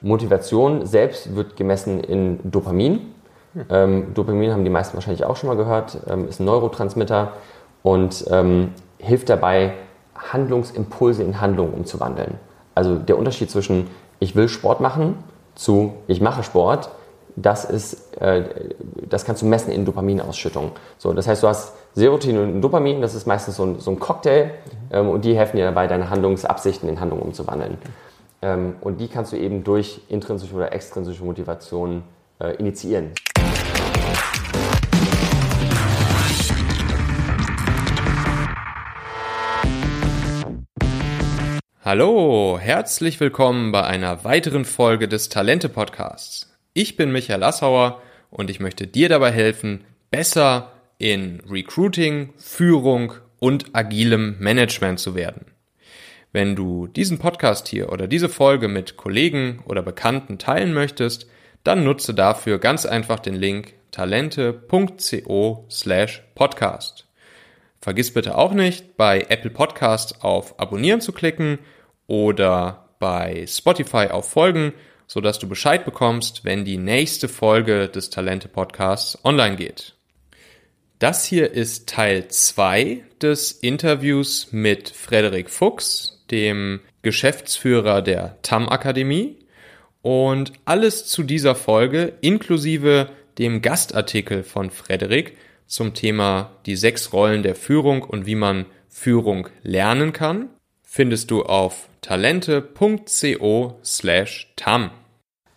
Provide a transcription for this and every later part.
Motivation selbst wird gemessen in Dopamin. Ähm, Dopamin haben die meisten wahrscheinlich auch schon mal gehört, ähm, ist ein Neurotransmitter und ähm, hilft dabei, Handlungsimpulse in Handlungen umzuwandeln. Also der Unterschied zwischen ich will Sport machen zu ich mache Sport, das ist, äh, das kannst du messen in Dopaminausschüttung. So, das heißt, du hast Serotonin und Dopamin, das ist meistens so ein, so ein Cocktail ähm, und die helfen dir dabei, deine Handlungsabsichten in Handlungen umzuwandeln. Ähm, und die kannst du eben durch intrinsische oder extrinsische Motivation äh, initiieren. Hallo, herzlich willkommen bei einer weiteren Folge des Talente Podcasts. Ich bin Michael Assauer und ich möchte dir dabei helfen, besser in Recruiting, Führung und agilem Management zu werden. Wenn du diesen Podcast hier oder diese Folge mit Kollegen oder Bekannten teilen möchtest, dann nutze dafür ganz einfach den Link talente.co slash podcast. Vergiss bitte auch nicht, bei Apple Podcast auf Abonnieren zu klicken oder bei Spotify auf Folgen, sodass du Bescheid bekommst, wenn die nächste Folge des Talente Podcasts online geht. Das hier ist Teil 2 des Interviews mit Frederik Fuchs, dem Geschäftsführer der TAM Akademie. Und alles zu dieser Folge inklusive dem Gastartikel von Frederik zum Thema die sechs Rollen der Führung und wie man Führung lernen kann findest du auf talente.co slash tam.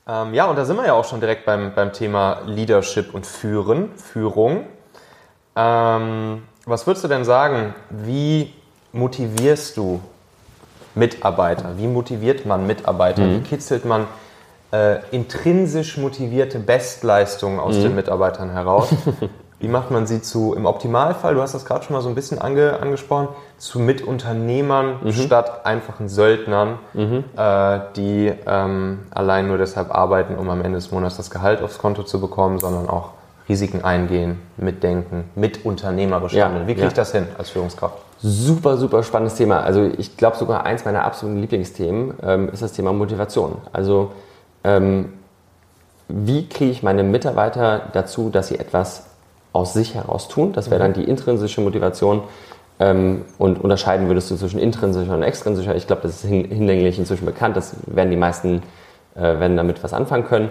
Ähm, ja, und da sind wir ja auch schon direkt beim, beim Thema Leadership und Führen, Führung. Ähm, was würdest du denn sagen, wie motivierst du Mitarbeiter? Wie motiviert man Mitarbeiter? Mhm. Wie kitzelt man äh, intrinsisch motivierte Bestleistungen aus mhm. den Mitarbeitern heraus? Wie macht man sie zu, im Optimalfall, du hast das gerade schon mal so ein bisschen ange, angesprochen, zu Mitunternehmern mhm. statt einfachen Söldnern, mhm. äh, die ähm, allein nur deshalb arbeiten, um am Ende des Monats das Gehalt aufs Konto zu bekommen, sondern auch Risiken eingehen, mitdenken, mitunternehmerisch ja, handeln. Wie kriege ja. ich das hin als Führungskraft? Super, super spannendes Thema. Also ich glaube sogar eins meiner absoluten Lieblingsthemen ähm, ist das Thema Motivation. Also ähm, wie kriege ich meine Mitarbeiter dazu, dass sie etwas aus sich heraus tun. Das wäre dann mhm. die intrinsische Motivation. Ähm, und unterscheiden würdest du zwischen intrinsischer und extrinsischer. Ich glaube, das ist hinlänglich inzwischen bekannt. Das werden die meisten äh, werden damit was anfangen können.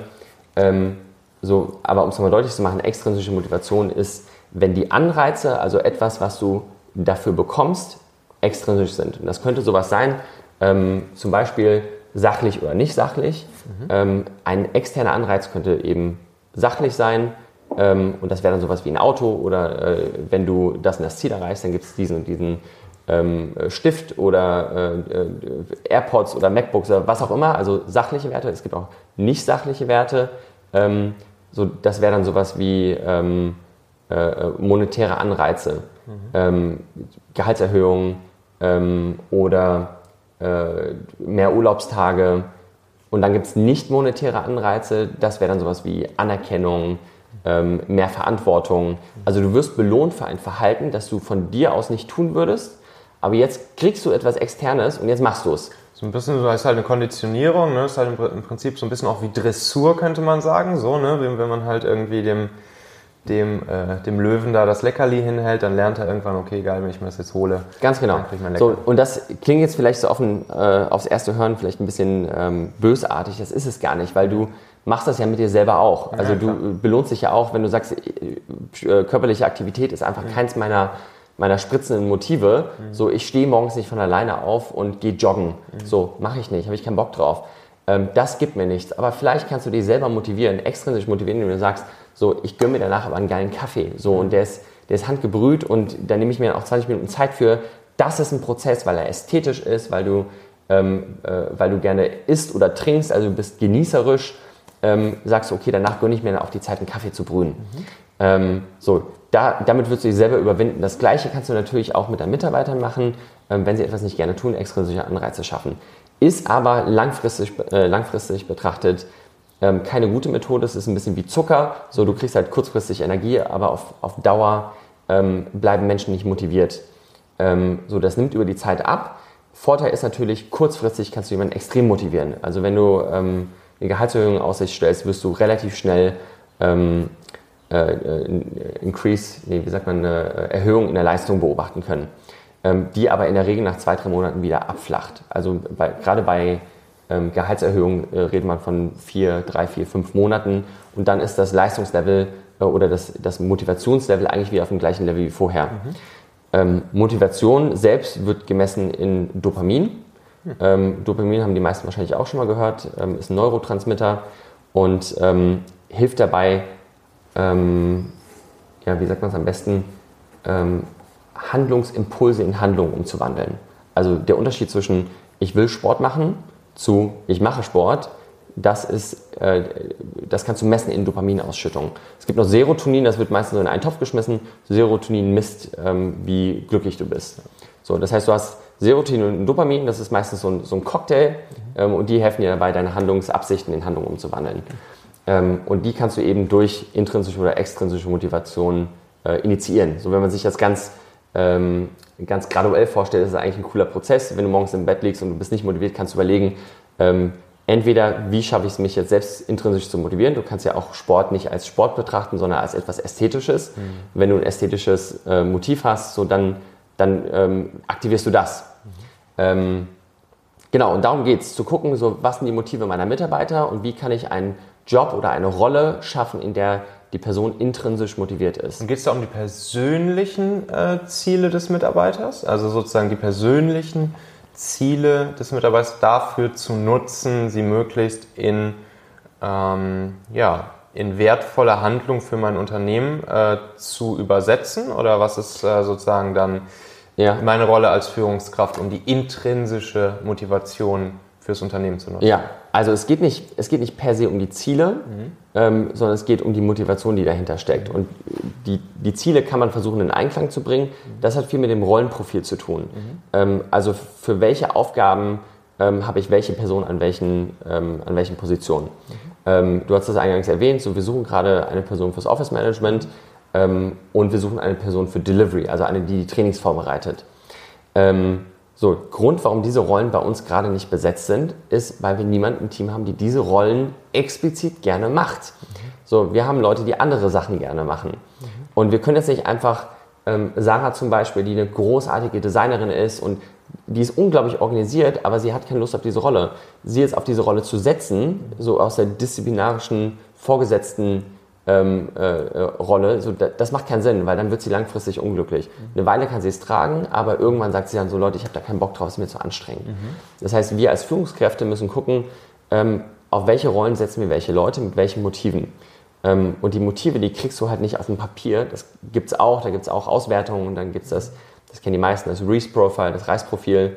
Ähm, so, aber um es nochmal deutlich zu machen, extrinsische Motivation ist, wenn die Anreize, also etwas, was du dafür bekommst, extrinsisch sind. Und das könnte sowas sein, ähm, zum Beispiel sachlich oder nicht sachlich. Mhm. Ähm, ein externer Anreiz könnte eben sachlich sein, ähm, und das wäre dann sowas wie ein Auto oder äh, wenn du das in das Ziel erreichst, dann gibt es diesen und diesen ähm, Stift oder äh, äh, AirPods oder MacBooks oder was auch immer, also sachliche Werte. Es gibt auch nicht sachliche Werte. Ähm, so, das wäre dann sowas wie ähm, äh, monetäre Anreize, mhm. Ähm, Gehaltserhöhungen ähm, oder äh, mehr Urlaubstage. Und dann gibt es nicht monetäre Anreize, das wäre dann sowas wie Anerkennung, ähm, mehr Verantwortung. Also du wirst belohnt für ein Verhalten, das du von dir aus nicht tun würdest, aber jetzt kriegst du etwas Externes und jetzt machst du es. So ein bisschen, das ist halt eine Konditionierung, ne? das ist halt im Prinzip so ein bisschen auch wie Dressur, könnte man sagen, so, ne? wenn, wenn man halt irgendwie dem, dem, äh, dem Löwen da das Leckerli hinhält, dann lernt er irgendwann, okay, egal, wenn ich mir das jetzt hole. Ganz genau. So, und das klingt jetzt vielleicht so auf ein, äh, aufs erste Hören vielleicht ein bisschen ähm, bösartig, das ist es gar nicht, weil du machst das ja mit dir selber auch. Also ja, du belohnst dich ja auch, wenn du sagst, äh, körperliche Aktivität ist einfach mhm. keins meiner, meiner spritzenden Motive. Mhm. So, ich stehe morgens nicht von alleine auf und gehe joggen. Mhm. So, mache ich nicht, habe ich keinen Bock drauf. Ähm, das gibt mir nichts. Aber vielleicht kannst du dich selber motivieren, extrinsisch motivieren, indem du sagst, so, ich gönne mir danach aber einen geilen Kaffee. So, und der ist, der ist handgebrüht und da nehme ich mir auch 20 Minuten Zeit für. Das ist ein Prozess, weil er ästhetisch ist, weil du, ähm, äh, weil du gerne isst oder trinkst, also du bist genießerisch ähm, sagst du, okay, danach gönne ich mir auch die Zeit, einen Kaffee zu brühen. Mhm. Ähm, so, da, damit wirst du dich selber überwinden. Das Gleiche kannst du natürlich auch mit deinen Mitarbeitern machen, ähm, wenn sie etwas nicht gerne tun, extrinsische Anreize schaffen. Ist aber langfristig, äh, langfristig betrachtet ähm, keine gute Methode. Es ist ein bisschen wie Zucker. So, du kriegst halt kurzfristig Energie, aber auf, auf Dauer ähm, bleiben Menschen nicht motiviert. Ähm, so, das nimmt über die Zeit ab. Vorteil ist natürlich, kurzfristig kannst du jemanden extrem motivieren. Also wenn du ähm, eine Gehaltserhöhung in Aussicht stellst, wirst du relativ schnell ähm, äh, Increase, nee, wie sagt man, eine Erhöhung in der Leistung beobachten können, ähm, die aber in der Regel nach zwei, drei Monaten wieder abflacht. Also bei, gerade bei ähm, Gehaltserhöhungen äh, redet man von vier, drei, vier, fünf Monaten und dann ist das Leistungslevel äh, oder das, das Motivationslevel eigentlich wieder auf dem gleichen Level wie vorher. Mhm. Ähm, Motivation selbst wird gemessen in Dopamin. Mhm. Ähm, Dopamin haben die meisten wahrscheinlich auch schon mal gehört, ähm, ist ein Neurotransmitter und ähm, hilft dabei, ähm, ja, wie sagt man es am besten, Handlungsimpulse in Handlungen umzuwandeln. Also der Unterschied zwischen ich will Sport machen zu ich mache Sport das ist, äh, das kannst du messen in Dopaminausschüttung. Es gibt noch Serotonin, das wird meistens in einen Topf geschmissen. Serotonin misst, ähm, wie glücklich du bist. So, das heißt, du hast Serotonin und Dopamin, das ist meistens so ein, so ein Cocktail ähm, und die helfen dir dabei, deine Handlungsabsichten in Handlungen umzuwandeln. Ähm, und die kannst du eben durch intrinsische oder extrinsische Motivation äh, initiieren. So, wenn man sich das ganz ähm, ganz graduell vorstellt, ist es eigentlich ein cooler Prozess. Wenn du morgens im Bett liegst und du bist nicht motiviert, kannst du überlegen, ähm, entweder, wie schaffe ich es, mich jetzt selbst intrinsisch zu motivieren. Du kannst ja auch Sport nicht als Sport betrachten, sondern als etwas Ästhetisches. Mhm. Wenn du ein ästhetisches äh, Motiv hast, so dann, dann ähm, aktivierst du das. Mhm. Ähm, genau, und darum geht es, zu gucken, so, was sind die Motive meiner Mitarbeiter und wie kann ich einen Job oder eine Rolle schaffen, in der die Person intrinsisch motiviert ist. Und geht es da um die persönlichen äh, Ziele des Mitarbeiters? Also sozusagen die persönlichen Ziele des Mitarbeiters dafür zu nutzen, sie möglichst in, ähm, ja, in wertvolle Handlung für mein Unternehmen äh, zu übersetzen? Oder was ist äh, sozusagen dann ja. meine Rolle als Führungskraft, um die intrinsische Motivation fürs Unternehmen zu nutzen? Ja, also es geht nicht, es geht nicht per se um die Ziele, mhm. ähm, sondern es geht um die Motivation, die dahinter steckt. Und die, die Ziele kann man versuchen in Einklang zu bringen. Mhm. Das hat viel mit dem Rollenprofil zu tun. Mhm. Ähm, also für welche Aufgaben ähm, habe ich welche Person an welchen, ähm, an welchen Positionen. Mhm. Ähm, du hast das eingangs erwähnt, so wir suchen gerade eine Person fürs Office Management ähm, und wir suchen eine Person für Delivery, also eine, die die Trainings vorbereitet. Ähm, so, Grund, warum diese Rollen bei uns gerade nicht besetzt sind, ist, weil wir niemanden im Team haben, die diese Rollen explizit gerne macht. So, wir haben Leute, die andere Sachen gerne machen. Und wir können jetzt nicht einfach ähm, Sarah zum Beispiel, die eine großartige Designerin ist und die ist unglaublich organisiert, aber sie hat keine Lust auf diese Rolle. Sie jetzt auf diese Rolle zu setzen, so aus der disziplinarischen Vorgesetzten ähm, äh, Rolle, so, das macht keinen Sinn, weil dann wird sie langfristig unglücklich. Mhm. Eine Weile kann sie es tragen, aber irgendwann sagt sie dann so, Leute, ich habe da keinen Bock drauf, es ist mir zu anstrengend. Mhm. Das heißt, wir als Führungskräfte müssen gucken, ähm, auf welche Rollen setzen wir welche Leute, mit welchen Motiven. Ähm, und die Motive, die kriegst du halt nicht auf dem Papier, das gibt es auch, da gibt es auch Auswertungen und dann gibt es das, das kennen die meisten, das Reese-Profile, das Reis-Profil mhm.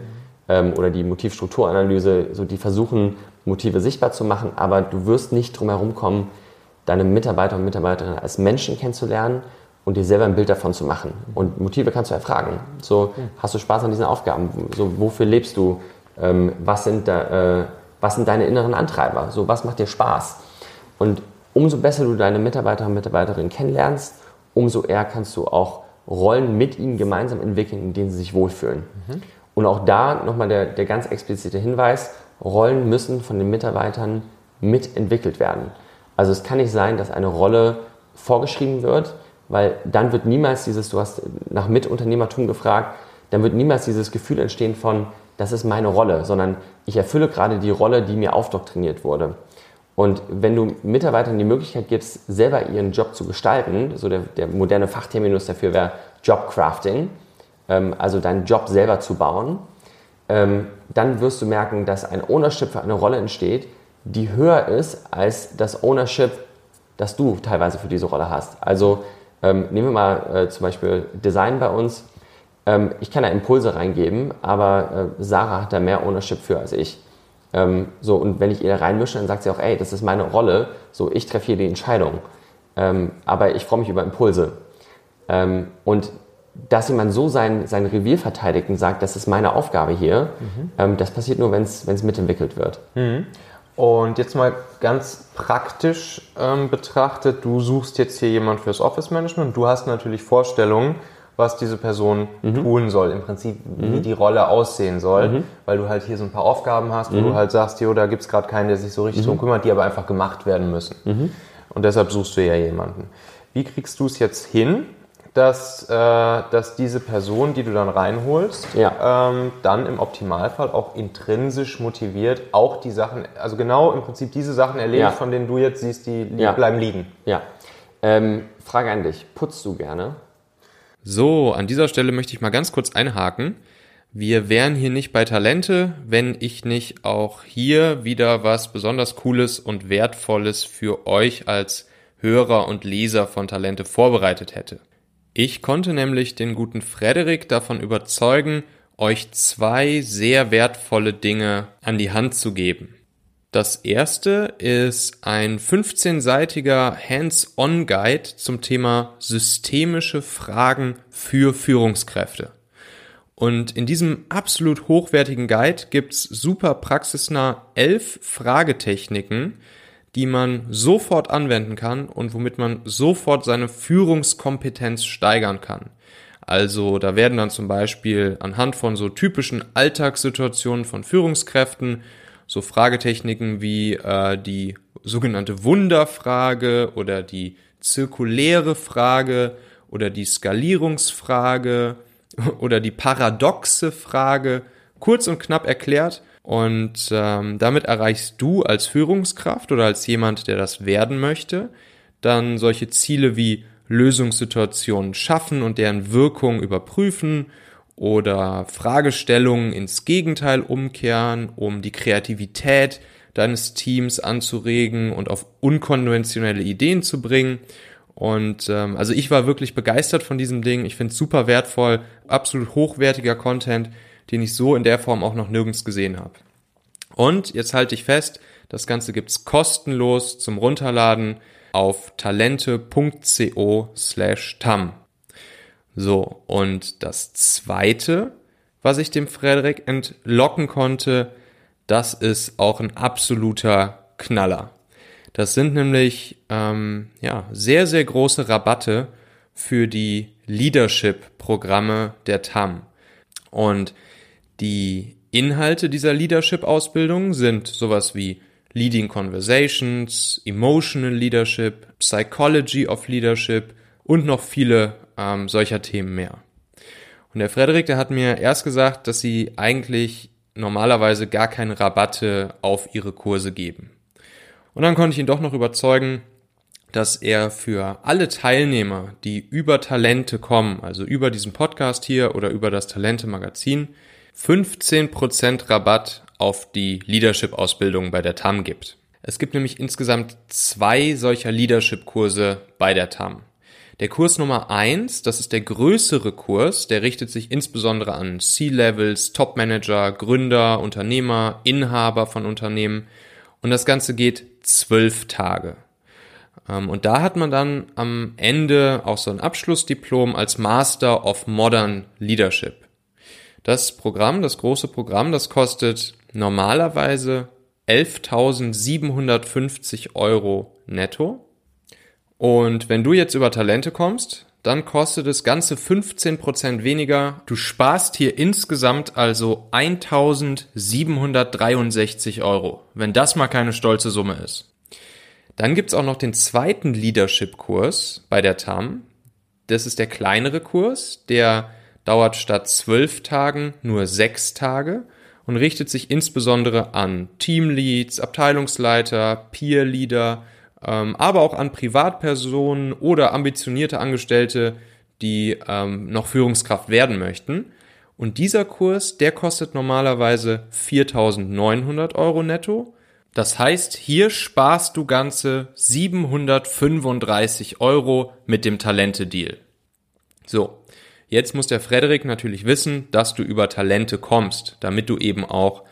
ähm, oder die Motivstrukturanalyse, so die versuchen, Motive sichtbar zu machen, aber du wirst nicht drum herum kommen, deine Mitarbeiter und Mitarbeiterinnen als Menschen kennenzulernen und dir selber ein Bild davon zu machen. Und Motive kannst du erfragen. So, hast du Spaß an diesen Aufgaben? So, wofür lebst du? Ähm, was, sind da, äh, was sind deine inneren Antreiber? So, was macht dir Spaß? Und umso besser du deine Mitarbeiter und Mitarbeiterinnen kennenlernst, umso eher kannst du auch Rollen mit ihnen gemeinsam entwickeln, in denen sie sich wohlfühlen. Mhm. Und auch da nochmal der, der ganz explizite Hinweis, Rollen müssen von den Mitarbeitern mitentwickelt werden. Also es kann nicht sein, dass eine Rolle vorgeschrieben wird, weil dann wird niemals dieses, du hast nach Mitunternehmertum gefragt, dann wird niemals dieses Gefühl entstehen von, das ist meine Rolle, sondern ich erfülle gerade die Rolle, die mir aufdoktriniert wurde. Und wenn du Mitarbeitern die Möglichkeit gibst, selber ihren Job zu gestalten, so der, der moderne Fachterminus dafür wäre Jobcrafting, ähm, also deinen Job selber zu bauen, ähm, dann wirst du merken, dass ein Ownership für eine Rolle entsteht, die höher ist als das Ownership, das du teilweise für diese Rolle hast. Also ähm, nehmen wir mal äh, zum Beispiel Design bei uns. Ähm, ich kann da Impulse reingeben, aber äh, Sarah hat da mehr Ownership für als ich. Ähm, so, und wenn ich ihr da reinmische, dann sagt sie auch, ey, das ist meine Rolle, so, ich treffe hier die Entscheidung. Ähm, aber ich freue mich über Impulse. Ähm, und dass jemand so sein, sein Revier verteidigt und sagt, das ist meine Aufgabe hier, mhm. Ähm, das passiert nur, wenn es mitentwickelt wird. Mhm. Und jetzt mal ganz praktisch ähm, betrachtet, du suchst jetzt hier jemand fürs Office Management. Du hast natürlich Vorstellungen was diese Person tun soll, im Prinzip, wie die Rolle aussehen soll, weil du halt hier so ein paar Aufgaben hast, wo du halt sagst, jo, da gibt's gerade keinen, der sich so richtig drum kümmert, die aber einfach gemacht werden müssen. Und deshalb suchst du ja jemanden. Wie kriegst du es jetzt hin, dass, äh, dass diese Person, die du dann reinholst, Ja. ähm, dann im Optimalfall auch intrinsisch motiviert auch die Sachen, also genau im Prinzip diese Sachen erledigt, Ja. von denen du jetzt siehst, die li Ja. bleiben liegen. Ja. Ähm, Frage an dich. Putzt du gerne? So, an dieser Stelle möchte ich mal ganz kurz einhaken. Wir wären hier nicht bei Talente, wenn ich nicht auch hier wieder was besonders Cooles und Wertvolles für euch als Hörer und Leser von Talente vorbereitet hätte. Ich konnte nämlich den guten Frederik davon überzeugen, euch zwei sehr wertvolle Dinge an die Hand zu geben. Das erste ist ein 15-seitiger Hands-on-Guide zum Thema systemische Fragen für Führungskräfte. Und in diesem absolut hochwertigen Guide gibt's super praxisnah elf Fragetechniken, die man sofort anwenden kann und womit man sofort seine Führungskompetenz steigern kann. Also da werden dann zum Beispiel anhand von so typischen Alltagssituationen von Führungskräften so Fragetechniken wie äh, die sogenannte Wunderfrage oder die zirkuläre Frage oder die Skalierungsfrage oder die paradoxe Frage kurz und knapp erklärt. Und ähm, damit erreichst du als Führungskraft oder als jemand, der das werden möchte, dann solche Ziele wie Lösungssituationen schaffen und deren Wirkung überprüfen oder Fragestellungen ins Gegenteil umkehren, um die Kreativität deines Teams anzuregen und auf unkonventionelle Ideen zu bringen. Und ähm, also ich war wirklich begeistert von diesem Ding. Ich finde es super wertvoll, absolut hochwertiger Content, den ich so in der Form auch noch nirgends gesehen habe. Und jetzt halte ich fest, das Ganze gibt's kostenlos zum Runterladen auf talente.co slash tam. So, und das zweite, was ich dem Frederik entlocken konnte, das ist auch ein absoluter Knaller. Das sind nämlich ähm, ja, sehr, sehr große Rabatte für die Leadership-Programme der TAM. Und die Inhalte dieser Leadership-Ausbildung sind sowas wie Leading Conversations, Emotional Leadership, Psychology of Leadership und noch viele ähm, solcher Themen mehr. Und der Frederik, der hat mir erst gesagt, dass sie eigentlich normalerweise gar keine Rabatte auf ihre Kurse geben. Und dann konnte ich ihn doch noch überzeugen, dass er für alle Teilnehmer, die über Talente kommen, also über diesen Podcast hier oder über das Talente Magazin, 15% Rabatt auf die Leadership-Ausbildung bei der TAM gibt. Es gibt nämlich insgesamt zwei solcher Leadership-Kurse bei der TAM. Der Kurs Nummer eins, das ist der größere Kurs, der richtet sich insbesondere an C-Levels, Top-Manager, Gründer, Unternehmer, Inhaber von Unternehmen. Und das Ganze geht zwölf Tage. Ähm, Und da hat man dann am Ende auch so ein Abschlussdiplom als Master of Modern Leadership. Das Programm, das große Programm, das kostet normalerweise 11.750 Euro netto. Und wenn du jetzt über Talente kommst, dann kostet das Ganze 15% weniger. Du sparst hier insgesamt also 1.763 Euro, wenn das mal keine stolze Summe ist. Dann gibt's auch noch den zweiten Leadership-Kurs bei der TAM. Das ist der kleinere Kurs, der dauert statt zwölf Tagen nur sechs Tage und richtet sich insbesondere an Teamleads, Abteilungsleiter, Peerleader, ähm, aber auch an Privatpersonen oder ambitionierte Angestellte, die ähm, noch Führungskraft werden möchten. Und dieser Kurs, der kostet normalerweise 4.900 Euro netto. Das heißt, hier sparst du ganze 735 Euro mit dem Talente-Deal. So, jetzt muss der Frederik natürlich wissen, dass du über Talente kommst, damit du eben auch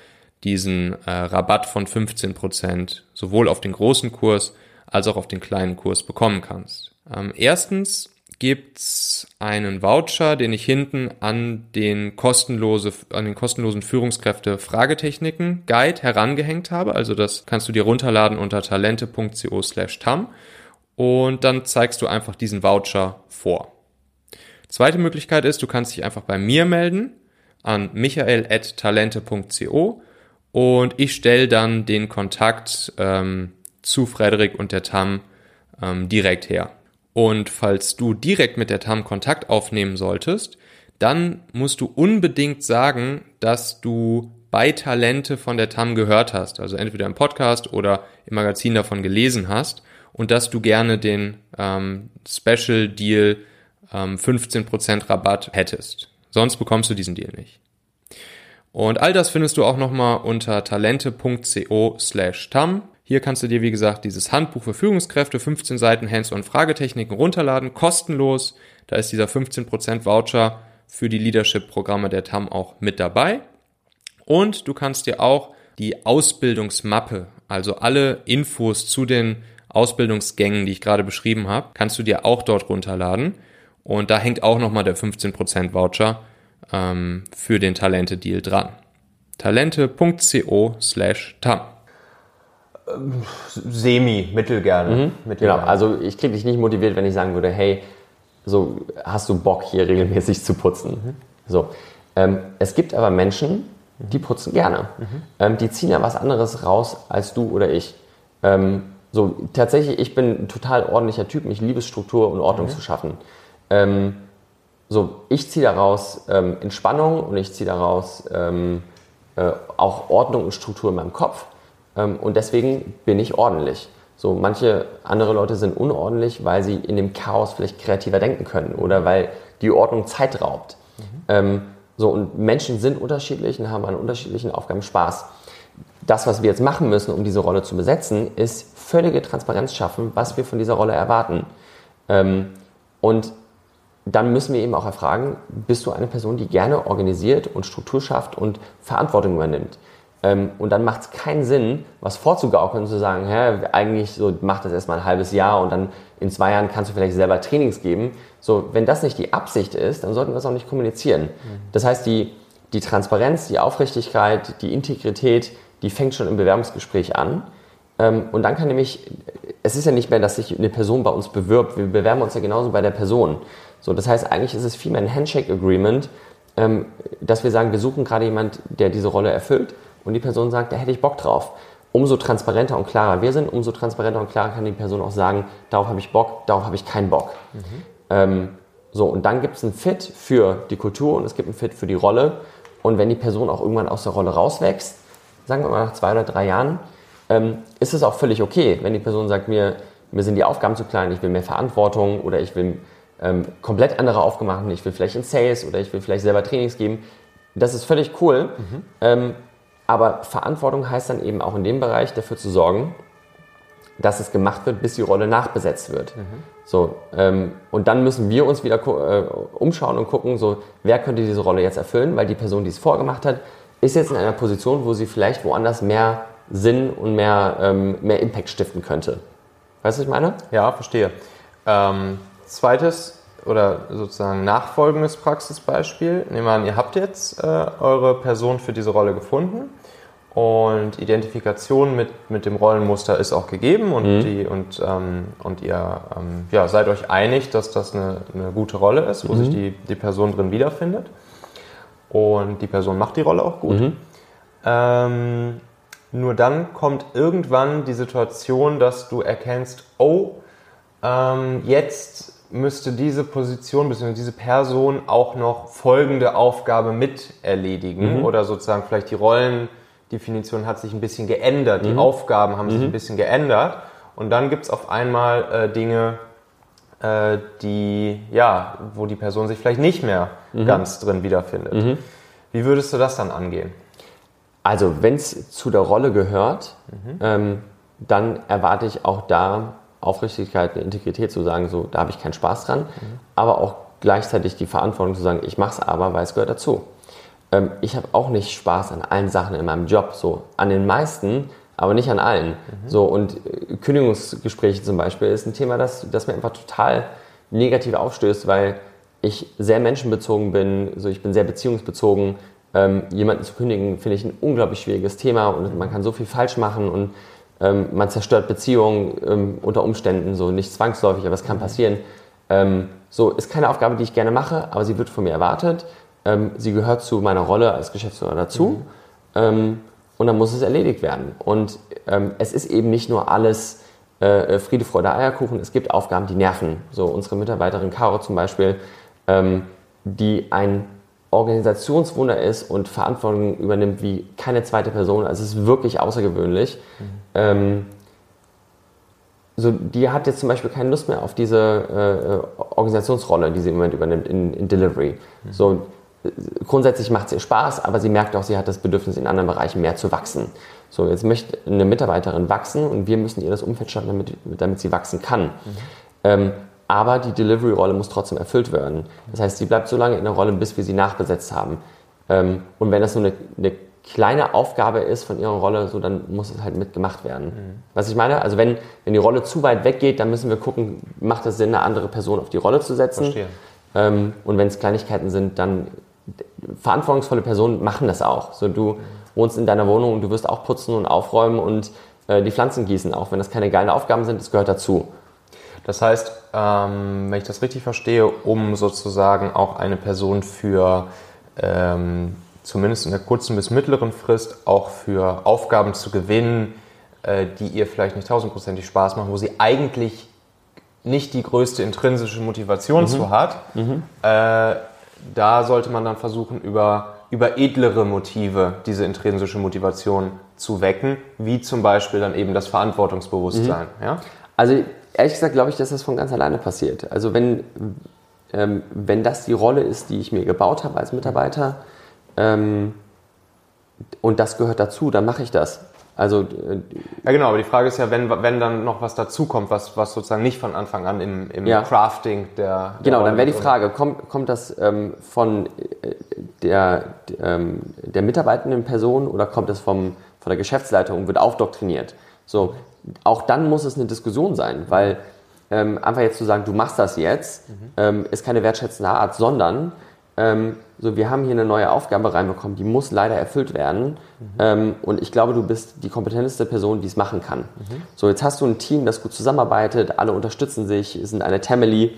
diesen äh, Rabatt von 15% sowohl auf den großen Kurs als auch auf den kleinen Kurs bekommen kannst. Ähm, erstens gibt's einen Voucher, den ich hinten an den kostenlose, an den kostenlosen Führungskräfte Fragetechniken Guide herangehängt habe. Also das kannst du dir runterladen unter talente.co slash tam und dann zeigst du einfach diesen Voucher vor. Zweite Möglichkeit ist, du kannst dich einfach bei mir melden an michael.talente.co und ich stelle dann den Kontakt ähm, zu Frederik und der TAM ähm, direkt her. Und falls du direkt mit der TAM Kontakt aufnehmen solltest, dann musst du unbedingt sagen, dass du bei Talente von der TAM gehört hast, also entweder im Podcast oder im Magazin davon gelesen hast und dass du gerne den ähm, Special Deal ähm, 15% Rabatt hättest. Sonst bekommst du diesen Deal nicht. Und all das findest du auch nochmal unter talente.co slash tam. Hier kannst du dir, wie gesagt, dieses Handbuch für Führungskräfte, 15 Seiten Hands-on Fragetechniken runterladen, kostenlos. Da ist dieser 15% Voucher für die Leadership-Programme der TAM auch mit dabei. Und du kannst dir auch die Ausbildungsmappe, also alle Infos zu den Ausbildungsgängen, die ich gerade beschrieben habe, kannst du dir auch dort runterladen. Und da hängt auch nochmal der 15% Voucher ähm, für den Talente-Deal dran. Talente.co slash tam. Semi, mittel gerne. Mhm. Mittel Genau, gerne. also ich kriege dich nicht motiviert, wenn ich sagen würde, hey, so hast du Bock hier regelmäßig zu putzen. So, ähm, es gibt aber Menschen, die putzen gerne. Ähm, die ziehen ja was anderes raus als du oder ich. Ähm, so tatsächlich, ich bin ein total ordentlicher Typ. Ich liebe Struktur und Ordnung zu schaffen. Ähm, so, ich ziehe daraus ähm, Entspannung und ich ziehe daraus ähm, äh, auch Ordnung und Struktur in meinem Kopf. Ähm, und deswegen bin ich ordentlich. So, manche andere Leute sind unordentlich, weil sie in dem Chaos vielleicht kreativer denken können oder weil die Ordnung Zeit raubt. Ähm, so, und Menschen sind unterschiedlich und haben an unterschiedlichen Aufgaben Spaß. Das, was wir jetzt machen müssen, um diese Rolle zu besetzen, ist völlige Transparenz schaffen, was wir von dieser Rolle erwarten. Ähm, und dann müssen wir eben auch erfragen, bist du eine Person, die gerne organisiert und Struktur schafft und Verantwortung übernimmt? Ähm, und dann macht es keinen Sinn, was vorzugaukeln und zu sagen, hä, eigentlich so mach das erstmal ein halbes Jahr und dann in zwei Jahren kannst du vielleicht selber Trainings geben. So, wenn das nicht die Absicht ist, dann sollten wir es auch nicht kommunizieren. Das heißt, die, die Transparenz, die Aufrichtigkeit, die Integrität, die fängt schon im Bewerbungsgespräch an. Ähm, und dann kann nämlich, es ist ja nicht mehr, dass sich eine Person bei uns bewirbt, wir bewerben uns ja genauso bei der Person. So, das heißt, eigentlich ist es vielmehr ein Handshake-Agreement, ähm, dass wir sagen, wir suchen gerade jemand, der diese Rolle erfüllt und die Person sagt, da hätte ich Bock drauf. Umso transparenter und klarer wir sind, umso transparenter und klarer kann die Person auch sagen, darauf habe ich Bock, darauf habe ich keinen Bock. Ähm, so, und dann gibt es einen Fit für die Kultur und es gibt einen Fit für die Rolle. Und wenn die Person auch irgendwann aus der Rolle rauswächst, sagen wir mal nach zwei oder drei Jahren, ähm, ist es auch völlig okay, wenn die Person sagt, mir, mir sind die Aufgaben zu klein, ich will mehr Verantwortung oder ich will ähm, komplett andere Aufgaben machen, ich will vielleicht in Sales oder ich will vielleicht selber Trainings geben. Das ist völlig cool. Ähm, aber Verantwortung heißt dann eben auch in dem Bereich dafür zu sorgen, dass es gemacht wird, bis die Rolle nachbesetzt wird. So, ähm, und dann müssen wir uns wieder äh, umschauen und gucken, so, wer könnte diese Rolle jetzt erfüllen, weil die Person, die es vorgemacht hat, ist jetzt in einer Position, wo sie vielleicht woanders mehr Sinn und mehr, ähm, mehr Impact stiften könnte. Weißt du, was ich meine? Ja, verstehe. Ähm, zweites oder sozusagen nachfolgendes Praxisbeispiel. Nehmen wir an, ihr habt jetzt äh, eure Person für diese Rolle gefunden und Identifikation mit, mit dem Rollenmuster ist auch gegeben und, die, und, ähm, und ihr ähm, ja, seid euch einig, dass das eine, eine gute Rolle ist, wo sich die, die Person drin wiederfindet. Und die Person macht die Rolle auch gut. Ähm, nur dann kommt irgendwann die Situation, dass du erkennst, oh, ähm, jetzt müsste diese Position bzw. diese Person auch noch folgende Aufgabe mit erledigen oder sozusagen vielleicht die Rollendefinition hat sich ein bisschen geändert, die Aufgaben haben sich ein bisschen geändert und dann gibt es auf einmal äh, Dinge, äh, die, ja, wo die Person sich vielleicht nicht mehr ganz drin wiederfindet. Wie würdest du das dann angehen? Also, wenn es zu der Rolle gehört, ähm, dann erwarte ich auch da Aufrichtigkeit und Integrität zu sagen, so, da habe ich keinen Spaß dran, aber auch gleichzeitig die Verantwortung zu sagen, ich mache es aber, weil es gehört dazu. Ähm, ich habe auch nicht Spaß an allen Sachen in meinem Job, so an den meisten, aber nicht an allen. So und äh, Kündigungsgespräche zum Beispiel ist ein Thema, das, das mir einfach total negativ aufstößt, weil ich sehr menschenbezogen bin, so ich bin sehr beziehungsbezogen. Ähm, jemanden zu kündigen finde ich ein unglaublich schwieriges Thema und man kann so viel falsch machen und ähm, man zerstört Beziehungen ähm, unter Umständen, so nicht zwangsläufig, aber es kann passieren. Ähm, so ist keine Aufgabe, die ich gerne mache, aber sie wird von mir erwartet. Ähm, sie gehört zu meiner Rolle als Geschäftsführer dazu. Ähm, und dann muss es erledigt werden. Und ähm, es ist eben nicht nur alles äh, Friede, Freude, Eierkuchen. Es gibt Aufgaben, die nerven. So unsere Mitarbeiterin Caro zum Beispiel, die ein Organisationswunder ist und Verantwortung übernimmt wie keine zweite Person. Also es ist wirklich außergewöhnlich. Mhm. Ähm, so, die hat jetzt zum Beispiel keine Lust mehr auf diese äh, Organisationsrolle, die sie im Moment übernimmt in, in Delivery. Mhm. So, grundsätzlich macht es ihr Spaß, aber sie merkt auch, sie hat das Bedürfnis, in anderen Bereichen mehr zu wachsen. So, jetzt möchte eine Mitarbeiterin wachsen und wir müssen ihr das Umfeld schaffen, damit, damit sie wachsen kann. Mhm. Ähm, aber die Delivery-Rolle muss trotzdem erfüllt werden. Das heißt, sie bleibt so lange in der Rolle, bis wir sie nachbesetzt haben. Ähm, und wenn das so eine, eine kleine Aufgabe ist von ihrer Rolle, so dann muss es halt mitgemacht werden. Mhm. Was ich meine, also wenn, wenn die Rolle zu weit weggeht, dann müssen wir gucken, macht es Sinn, eine andere Person auf die Rolle zu setzen. Ähm, und wenn es Kleinigkeiten sind, dann verantwortungsvolle Personen machen das auch. So du wohnst in deiner Wohnung und du wirst auch putzen und aufräumen und äh, die Pflanzen gießen, auch wenn das keine geilen Aufgaben sind, das gehört dazu. Das heißt, ähm, wenn ich das richtig verstehe, um sozusagen auch eine Person für ähm, zumindest in der kurzen bis mittleren Frist auch für Aufgaben zu gewinnen, äh, die ihr vielleicht nicht tausendprozentig Spaß machen, wo sie eigentlich nicht die größte intrinsische Motivation mhm. zu hat, mhm. äh, da sollte man dann versuchen, über, über edlere Motive diese intrinsische Motivation zu wecken, wie zum Beispiel dann eben das Verantwortungsbewusstsein. Mhm. Ja? Also ehrlich gesagt glaube ich, dass das von ganz alleine passiert. Also wenn, ähm, wenn das die Rolle ist, die ich mir gebaut habe als Mitarbeiter, ähm, und das gehört dazu, dann mache ich das. Also, äh, ja, genau, aber die Frage ist ja, wenn, wenn dann noch was dazukommt, was, was sozusagen nicht von Anfang an im, im ja. Crafting der. der genau, dann wäre die Frage, kommt, kommt das ähm, von äh, der, ähm, der mitarbeitenden Person oder kommt es vom, von der Geschäftsleitung und wird aufdoktriniert? So, auch dann muss es eine Diskussion sein, weil ähm, einfach jetzt zu sagen, du machst das jetzt, mhm. ähm, ist keine wertschätzende Art, sondern ähm, so, wir haben hier eine neue Aufgabe reinbekommen, die muss leider erfüllt werden. Mhm. Ähm, und ich glaube, du bist die kompetenteste Person, die es machen kann. Mhm. So, jetzt hast du ein Team, das gut zusammenarbeitet, alle unterstützen sich, sind eine Family.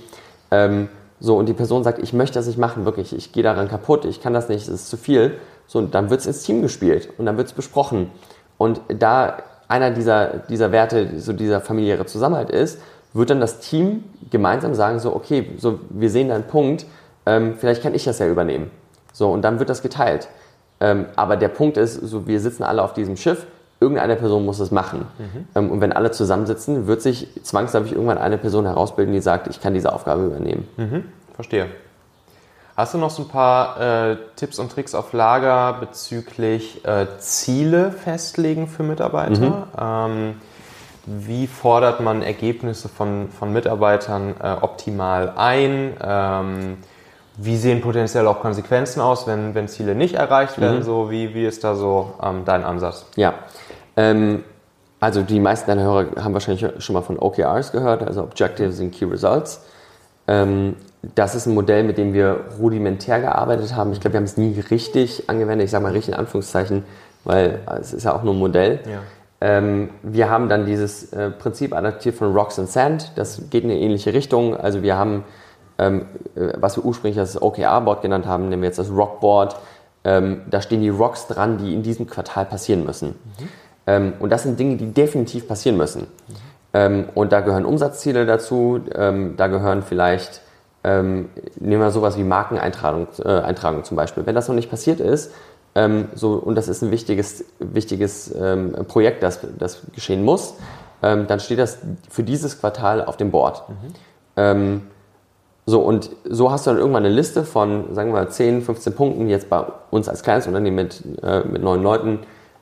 Ähm, so, und die Person sagt, ich möchte das nicht machen, wirklich, ich gehe daran kaputt, ich kann das nicht, es ist zu viel. So, und dann wird es ins Team gespielt und dann wird es besprochen. Und da einer dieser, dieser Werte, so dieser familiäre Zusammenhalt ist, wird dann das Team gemeinsam sagen, so, okay, so, wir sehen da einen Punkt, ähm, vielleicht kann ich das ja übernehmen. So, und dann wird das geteilt. Ähm, aber der Punkt ist, so, wir sitzen alle auf diesem Schiff, irgendeine Person muss es machen. Mhm. Ähm, und wenn alle zusammensitzen, wird sich zwangsläufig irgendwann eine Person herausbilden, die sagt, ich kann diese Aufgabe übernehmen. Mhm. Verstehe. Hast du noch so ein paar äh, Tipps und Tricks auf Lager bezüglich äh, Ziele festlegen für Mitarbeiter? Mhm. Ähm, wie fordert man Ergebnisse von, von Mitarbeitern äh, optimal ein? Ähm, wie sehen potenziell auch Konsequenzen aus, wenn, wenn Ziele nicht erreicht werden? Mhm. So, wie, wie ist da so ähm, dein Ansatz? Ja, ähm, also die meisten deiner Hörer haben wahrscheinlich schon mal von OKRs gehört, also Objectives and Key Results. Das ist ein Modell, mit dem wir rudimentär gearbeitet haben. Ich glaube, wir haben es nie richtig angewendet. Ich sage mal richtig in Anführungszeichen, weil es ist ja auch nur ein Modell. Ja. Ähm, wir haben dann dieses äh, Prinzip adaptiert von Rocks and Sand. Das geht in eine ähnliche Richtung. Also wir haben ähm, äh, was wir ursprünglich das OKR-Board genannt haben, nehmen wir jetzt das Rockboard. Ähm, da stehen die Rocks dran, die in diesem Quartal passieren müssen. Mhm. Ähm, und das sind Dinge, die definitiv passieren müssen. Mhm. Ähm, und da gehören Umsatzziele dazu, ähm, da gehören vielleicht, ähm, nehmen wir sowas wie Markeneintragung äh, Eintragung zum Beispiel. Wenn das noch nicht passiert ist, so, und das ist ein wichtiges, wichtiges Projekt, das, das geschehen muss, dann steht das für dieses Quartal auf dem Board. Mhm. So, und so hast du dann irgendwann eine Liste von, sagen wir mal, 10, 15 Punkten. Jetzt bei uns als kleines Unternehmen mit, äh, mit neun Leuten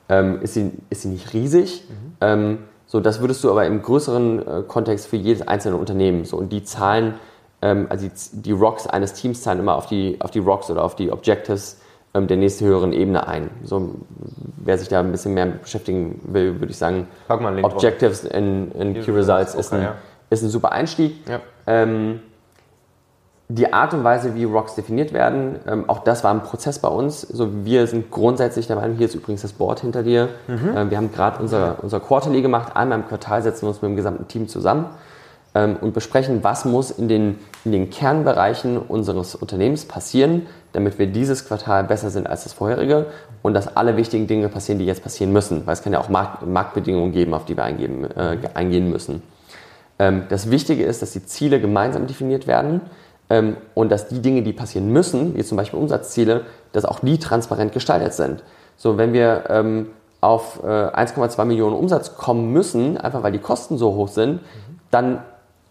ähm, ist, sie, ist sie nicht riesig. Mhm. Ähm, so, das würdest du aber im größeren äh, Kontext für jedes einzelne Unternehmen. So, und die Zahlen, ähm, also die, die, Rocks eines Teams zahlen immer auf die, auf die Rocks oder auf die Objectives ähm, der nächsten höheren Ebene ein. So, wer sich da ein bisschen mehr beschäftigen will, würde ich sagen, Objectives in, in Key Results ist, ein, ja. ist ein super Einstieg. Ja. Ähm, die Art und Weise, wie Rocks definiert werden, ähm, auch das war ein Prozess bei uns. So, wir sind grundsätzlich der Meinung, hier ist übrigens das Board hinter dir. Mhm. Ähm, wir haben gerade unser, unser Quarterly gemacht. Einmal im Quartal setzen wir uns mit dem gesamten Team zusammen. Ähm, und besprechen, was muss in den, in den Kernbereichen unseres Unternehmens passieren, damit wir dieses Quartal besser sind als das vorherige und dass alle wichtigen Dinge passieren, die jetzt passieren müssen, weil es kann ja auch Markt, Marktbedingungen geben, auf die wir eingeben, äh, eingehen müssen. Ähm, das Wichtige ist, dass die Ziele gemeinsam definiert werden ähm, und dass die Dinge, die passieren müssen, wie zum Beispiel Umsatzziele, dass auch die transparent gestaltet sind. So, wenn wir ähm, auf äh, 1,2 Millionen Umsatz kommen müssen, einfach weil die Kosten so hoch sind, dann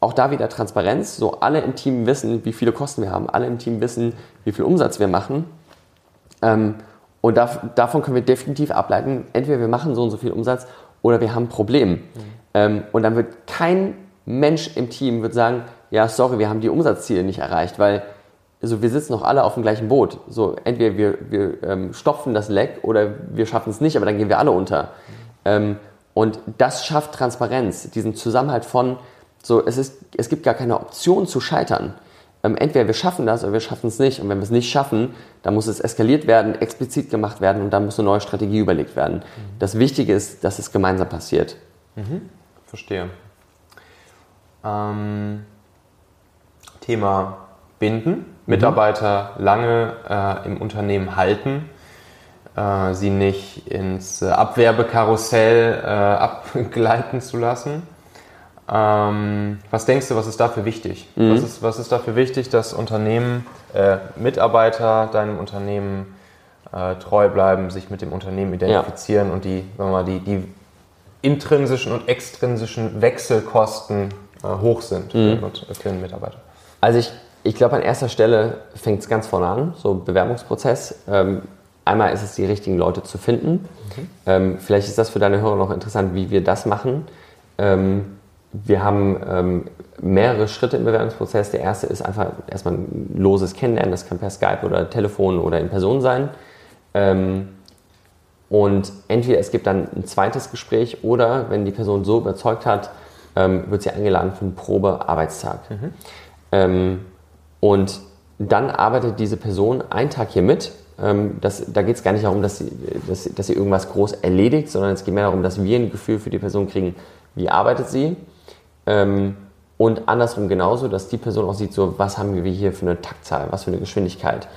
auch da wieder Transparenz. So alle im Team wissen, wie viele Kosten wir haben, alle im Team wissen, wie viel Umsatz wir machen. Ähm, und da, davon können wir definitiv ableiten, entweder wir machen so und so viel Umsatz oder wir haben ein Problem. Mhm. Ähm, und dann wird kein Mensch im Team wird sagen, ja, sorry, wir haben die Umsatzziele nicht erreicht, weil also wir sitzen noch alle auf dem gleichen Boot. So, entweder wir, wir ähm, stopfen das Leck oder wir schaffen es nicht, aber dann gehen wir alle unter. Mhm. Ähm, und das schafft Transparenz, diesen Zusammenhalt von, so, es, ist, es gibt gar keine Option zu scheitern. Ähm, entweder wir schaffen das oder wir schaffen es nicht. Und wenn wir es nicht schaffen, dann muss es eskaliert werden, explizit gemacht werden und dann muss eine neue Strategie überlegt werden. Mhm. Das Wichtige ist, dass es gemeinsam passiert. Mhm. Verstehe. Ähm, Thema Binden. Mitarbeiter lange äh, im Unternehmen halten, äh, sie nicht ins Abwerbekarussell äh, abgleiten zu lassen. Ähm, was denkst du, was ist dafür wichtig? Mhm. Was, ist, was ist dafür wichtig, dass Unternehmen, äh, Mitarbeiter deinem Unternehmen äh, treu bleiben, sich mit dem Unternehmen identifizieren ja. und die, sagen mal, die, die intrinsischen und extrinsischen Wechselkosten hoch sind mhm. für, für einen Mitarbeiter? Also ich ich glaube, an erster Stelle fängt es ganz vorne an, so Bewerbungsprozess. Ähm, einmal ist es, die richtigen Leute zu finden. Mhm. Ähm, vielleicht ist das für deine Hörer noch interessant, wie wir das machen. Ähm, wir haben ähm, mehrere Schritte im Bewerbungsprozess. Der erste ist einfach erstmal ein loses Kennenlernen. Das kann per Skype oder Telefon oder in Person sein. Ähm, und entweder es gibt dann ein zweites Gespräch oder wenn die Person so überzeugt hat, ähm, wird sie eingeladen für einen Probearbeitstag. Mhm. Und dann arbeitet diese Person einen Tag hier mit. Ähm, das, da geht es gar nicht darum, dass sie, dass, dass sie irgendwas groß erledigt, sondern es geht mehr darum, dass wir ein Gefühl für die Person kriegen, wie arbeitet sie. Ähm, und andersrum genauso, dass die Person auch sieht, so, was haben wir hier für eine Taktzahl, was für eine Geschwindigkeit.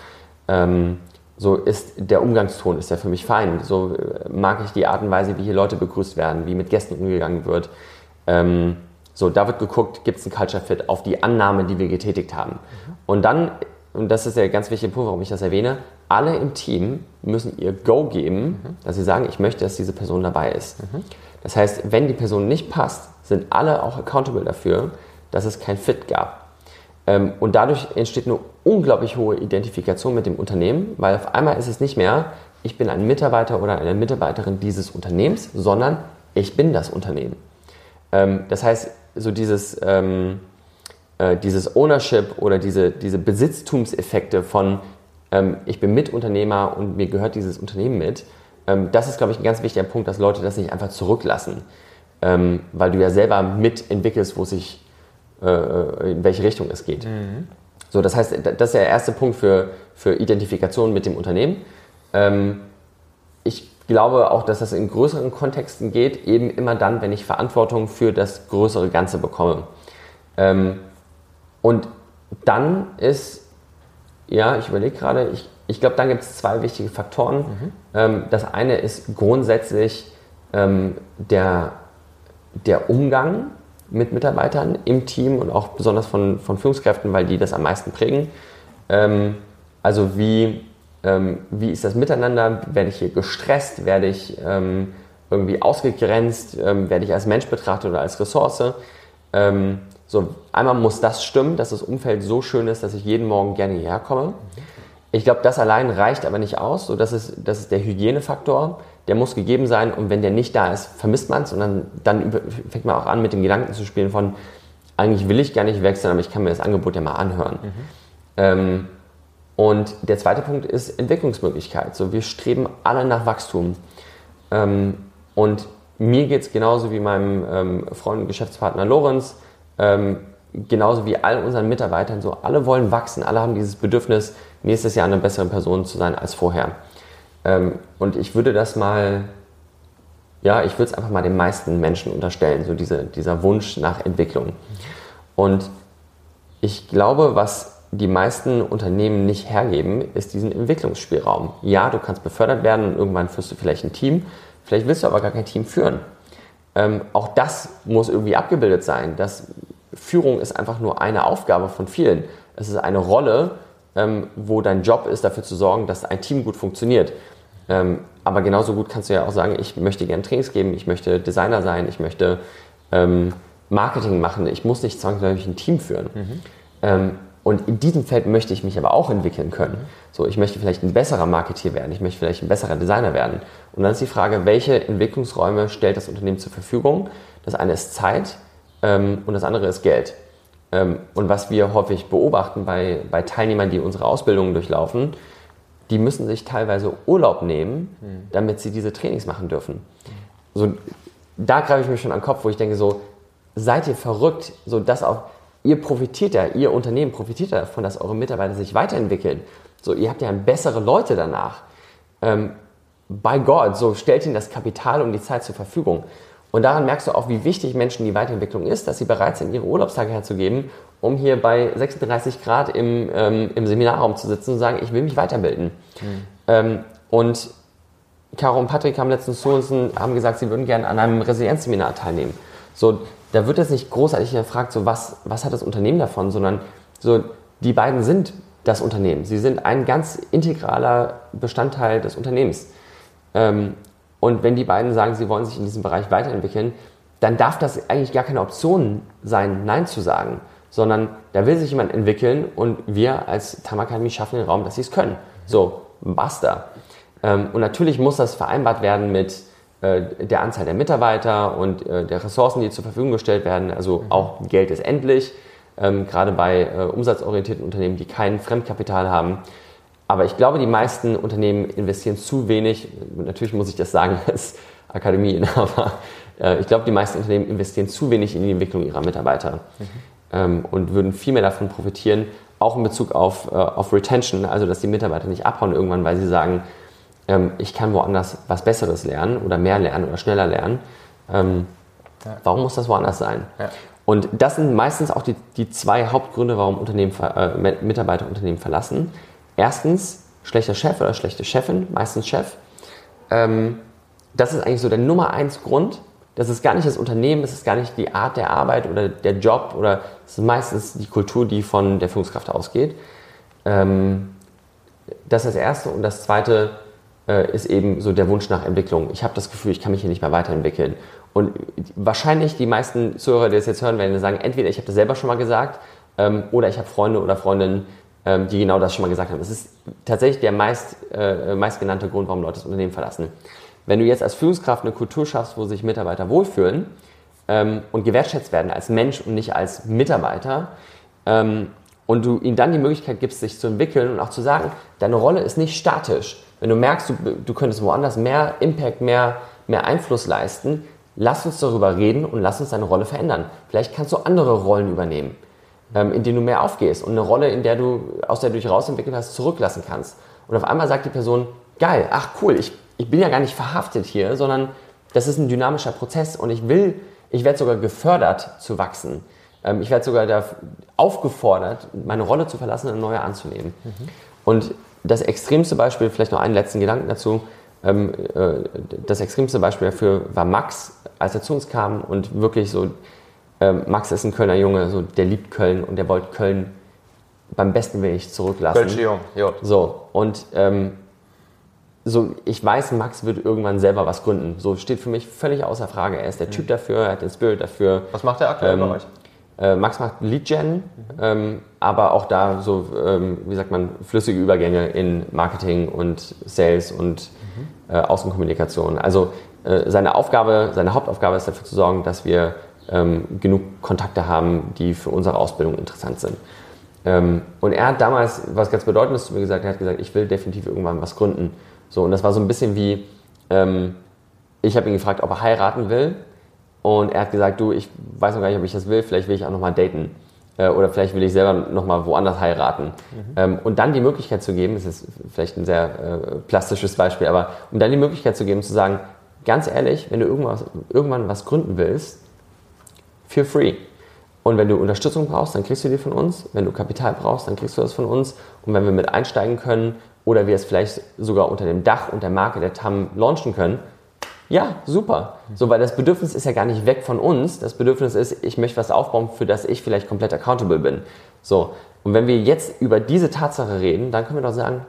Ähm, so ist der Umgangston, ist der für mich fein. So äh, mag ich die Art und Weise, wie hier Leute begrüßt werden, wie mit Gästen umgegangen wird. Ähm, so, da wird geguckt, gibt es einen Culture Fit auf die Annahme, die wir getätigt haben. Mhm. Und dann, und das ist der ganz wichtige Punkt, warum ich das erwähne, alle im Team müssen ihr Go geben, mhm. dass sie sagen, ich möchte, dass diese Person dabei ist. Mhm. Das heißt, wenn die Person nicht passt, sind alle auch accountable dafür, dass es kein Fit gab. Ähm, und dadurch entsteht eine unglaublich hohe Identifikation mit dem Unternehmen, weil auf einmal ist es nicht mehr, ich bin ein Mitarbeiter oder eine Mitarbeiterin dieses Unternehmens, sondern ich bin das Unternehmen. Ähm, das heißt, so dieses, ähm, äh, dieses Ownership oder diese, diese Besitztumseffekte von ich bin Mitunternehmer und mir gehört dieses Unternehmen mit, ähm, das ist, glaube ich, ein ganz wichtiger Punkt, dass Leute das nicht einfach zurücklassen, ähm, weil du ja selber mitentwickelst, wo sich, äh, äh, in welche Richtung es geht. Mhm. So, das heißt, das ist der erste Punkt für, für Identifikation mit dem Unternehmen. Ähm, ich glaube auch, dass das in größeren Kontexten geht, eben immer dann, wenn ich Verantwortung für das größere Ganze bekomme. Ähm, und dann ist, ja, ich überlege gerade, ich, ich glaube, dann gibt es zwei wichtige Faktoren. Mhm. Ähm, das eine ist grundsätzlich ähm, der, der Umgang mit Mitarbeitern im Team und auch besonders von, von Führungskräften, weil die das am meisten prägen. Ähm, also wie ähm, wie ist das miteinander, werde ich hier gestresst, werde ich ähm, irgendwie ausgegrenzt, ähm, werde ich als Mensch betrachtet oder als Ressource. So, einmal muss das stimmen, dass das Umfeld so schön ist, dass ich jeden Morgen gerne hierher komme. Ich glaube, das allein reicht aber nicht aus. So, das, ist, das ist der Hygienefaktor. Der muss gegeben sein und wenn der nicht da ist, vermisst man es und dann, dann fängt man auch an, mit dem Gedanken zu spielen von, eigentlich will ich gar nicht wechseln, aber ich kann mir das Angebot ja mal anhören. Mhm. Ähm, und der zweite Punkt ist Entwicklungsmöglichkeit. So, wir streben alle nach Wachstum. Ähm, und mir geht es genauso wie meinem ähm, Freund und Geschäftspartner Lorenz, ähm, genauso wie all unseren Mitarbeitern. So, alle wollen wachsen, alle haben dieses Bedürfnis, nächstes Jahr eine bessere Person zu sein als vorher. Ähm, und ich würde das mal, ja, ich würde es einfach mal den meisten Menschen unterstellen, so diese, dieser Wunsch nach Entwicklung. Und ich glaube, was die meisten Unternehmen nicht hergeben, ist diesen Entwicklungsspielraum. Ja, du kannst befördert werden und irgendwann führst du vielleicht ein Team, vielleicht willst du aber gar kein Team führen. Ähm, auch das muss irgendwie abgebildet sein. Das, Führung ist einfach nur eine Aufgabe von vielen. Es ist eine Rolle, ähm, wo dein Job ist, dafür zu sorgen, dass ein Team gut funktioniert. Ähm, aber genauso gut kannst du ja auch sagen, ich möchte gerne Trainings geben, ich möchte Designer sein, ich möchte ähm, Marketing machen, ich muss nicht zwangsläufig ein Team führen. Mhm. Ähm, und in diesem Feld möchte ich mich aber auch entwickeln können. So, ich möchte vielleicht ein besserer Marketeer werden, ich möchte vielleicht ein besserer Designer werden. Und dann ist die Frage, welche Entwicklungsräume stellt das Unternehmen zur Verfügung? Das eine ist Zeit ähm, und das andere ist Geld. Ähm, und was wir häufig beobachten bei, bei Teilnehmern, die unsere Ausbildungen durchlaufen, die müssen sich teilweise Urlaub nehmen, mhm. damit sie diese Trainings machen dürfen. So, da greife ich mir schon an den Kopf, wo ich denke so, seid ihr verrückt, so dass auch ihr profitiert ja, ihr Unternehmen profitiert davon, dass eure Mitarbeiter sich weiterentwickeln. So, ihr habt ja bessere Leute danach. Ähm, bei Gott, so stellt ihnen das Kapital und die Zeit zur Verfügung. Und daran merkst du auch, wie wichtig Menschen die Weiterentwicklung ist, dass sie bereit sind, ihre Urlaubstage herzugeben, um hier bei 36 Grad im, ähm, im Seminarraum zu sitzen und sagen, ich will mich weiterbilden. Mhm. Ähm, und Caro und Patrick haben letztens zu uns und haben gesagt, sie würden gerne an einem Resilienzseminar teilnehmen. So, da wird jetzt nicht großartig gefragt, so was, was hat das Unternehmen davon, sondern so, die beiden sind das Unternehmen. Sie sind ein ganz integraler Bestandteil des Unternehmens. Ähm, und wenn die beiden sagen, sie wollen sich in diesem Bereich weiterentwickeln, dann darf das eigentlich gar keine Option sein, Nein zu sagen, sondern da will sich jemand entwickeln und wir als Tamakademie schaffen den Raum, dass sie es können. So, basta. Ähm, und natürlich muss das vereinbart werden mit äh, der Anzahl der Mitarbeiter und äh, der Ressourcen, die zur Verfügung gestellt werden. Also mhm. auch Geld ist endlich, ähm, gerade bei äh, umsatzorientierten Unternehmen, die kein Fremdkapital haben. Aber ich glaube, die meisten Unternehmen investieren zu wenig. Natürlich muss ich das sagen als Akademieinhaber. Äh, ich glaube, die meisten Unternehmen investieren zu wenig in die Entwicklung ihrer Mitarbeiter mhm. ähm, und würden viel mehr davon profitieren, auch in Bezug auf, äh, auf Retention, also dass die Mitarbeiter nicht abhauen irgendwann, weil sie sagen, ähm, ich kann woanders was Besseres lernen oder mehr lernen oder schneller lernen. Ähm. Warum muss das woanders sein? Ja. Und das sind meistens auch die, die zwei Hauptgründe, warum Unternehmen, äh, Mitarbeiter Unternehmen verlassen. Erstens, schlechter Chef oder schlechte Chefin, meistens Chef. Ähm, das ist eigentlich so der Nummer eins Grund. Das ist gar nicht das Unternehmen, das ist gar nicht die Art der Arbeit oder der Job oder es ist meistens die Kultur, die von der Führungskraft ausgeht. Ähm, das ist das Erste. Und das Zweite äh, ist eben so der Wunsch nach Entwicklung. Ich habe das Gefühl, ich kann mich hier nicht mehr weiterentwickeln. Und wahrscheinlich die meisten Zuhörer, die das jetzt hören, werden sagen, entweder ich habe das selber schon mal gesagt ähm, oder ich habe Freunde oder Freundinnen, die genau das schon mal gesagt haben. Das ist tatsächlich der meist, äh, meistgenannte Grund, warum Leute das Unternehmen verlassen. Wenn du jetzt als Führungskraft eine Kultur schaffst, wo sich Mitarbeiter wohlfühlen ähm, und gewertschätzt werden als Mensch und nicht als Mitarbeiter, ähm, und du ihnen dann die Möglichkeit gibst, sich zu entwickeln und auch zu sagen, deine Rolle ist nicht statisch. Wenn du merkst, du, du könntest woanders mehr Impact, mehr, mehr Einfluss leisten, lass uns darüber reden und lass uns deine Rolle verändern. Vielleicht kannst du andere Rollen übernehmen ähm, in denen du mehr aufgehst und eine Rolle, in der du, aus der du dich rausentwickelt hast, zurücklassen kannst. Und auf einmal sagt die Person, geil, ach cool, ich, ich bin ja gar nicht verhaftet hier, sondern das ist ein dynamischer Prozess und ich will, ich werde sogar gefördert zu wachsen. Ähm, ich werde sogar aufgefordert, meine Rolle zu verlassen und eine neue anzunehmen. Mhm. Und das extremste Beispiel, vielleicht noch einen letzten Gedanken dazu, ähm, äh, das extremste Beispiel dafür war Max, als er zu uns kam und wirklich so ähm, Max ist ein Kölner Junge, so, der liebt Köln und der wollte Köln beim besten Weg zurücklassen. Kölsche Jung, ja. So, und ähm, so, ich weiß, Max wird irgendwann selber was gründen. So steht für mich völlig außer Frage. Er ist der mhm. Typ dafür, er hat den Spirit dafür. Was macht er aktuell ähm, bei euch? Äh, Max macht Lead Gen, mhm. ähm, aber auch da so, ähm, wie sagt man, flüssige Übergänge in Marketing und Sales und mhm. äh, Außenkommunikation. Also äh, seine Aufgabe, seine Hauptaufgabe ist dafür zu sorgen, dass wir genug Kontakte haben, die für unsere Ausbildung interessant sind. Ähm, und er hat damals was ganz Bedeutendes zu mir gesagt. Er hat gesagt, ich will definitiv irgendwann was gründen. So, und das war so ein bisschen wie, ähm, ich habe ihn gefragt, ob er heiraten will. Und er hat gesagt, du, ich weiß noch gar nicht, ob ich das will, vielleicht will ich auch nochmal daten. Äh, oder vielleicht will ich selber nochmal woanders heiraten. Mhm. Ähm, und dann die Möglichkeit zu geben, das ist vielleicht ein sehr äh, plastisches Beispiel, aber um dann die Möglichkeit zu geben, zu sagen, ganz ehrlich, wenn du irgendwas, irgendwann was gründen willst, feel free. Und wenn du Unterstützung brauchst, dann kriegst du die von uns. Wenn du Kapital brauchst, dann kriegst du das von uns. Und wenn wir mit einsteigen können oder wir es vielleicht sogar unter dem Dach und der Marke der TAM launchen können, ja, super. So, weil das Bedürfnis ist ja gar nicht weg von uns. Das Bedürfnis ist, ich möchte was aufbauen, für das ich vielleicht komplett accountable bin. So. Und wenn wir jetzt über diese Tatsache reden, dann können wir doch sagen,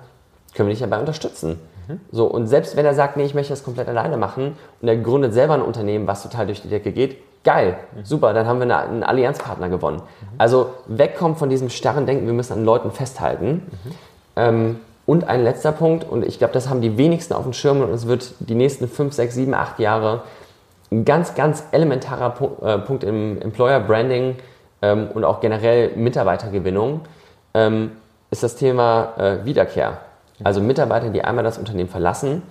können wir dich dabei unterstützen. Mhm. So, und selbst wenn er sagt, nee, ich möchte das komplett alleine machen und er gründet selber ein Unternehmen, was total durch die Decke geht, geil, super, dann haben wir einen Allianzpartner gewonnen. Mhm. Also wegkommen von diesem starren Denken, wir müssen an Leuten festhalten. Mhm. Ähm, und ein letzter Punkt, und ich glaube, das haben die wenigsten auf dem Schirm und es wird die nächsten 5, 6, 7, 8 Jahre ein ganz, ganz elementarer äh, Punkt im Employer Branding ähm, und auch generell Mitarbeitergewinnung ähm, ist das Thema äh, Wiederkehr. Also Mitarbeiter, die einmal das Unternehmen verlassen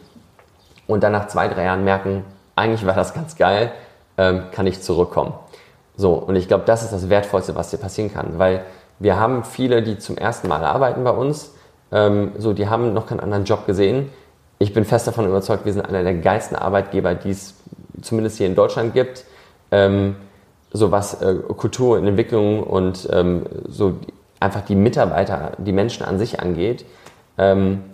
und dann nach zwei, drei Jahren merken, eigentlich war das ganz geil, ähm, kann ich zurückkommen. So, und ich glaube, das ist das Wertvollste, was dir passieren kann, weil wir haben viele, die zum ersten Mal arbeiten bei uns, ähm, so, die haben noch keinen anderen Job gesehen. Ich bin fest davon überzeugt, wir sind einer der geilsten Arbeitgeber, die es zumindest hier in Deutschland gibt. Ähm, so was äh, Kultur und Entwicklung und ähm, so einfach die Mitarbeiter, die Menschen an sich angeht. Ähm,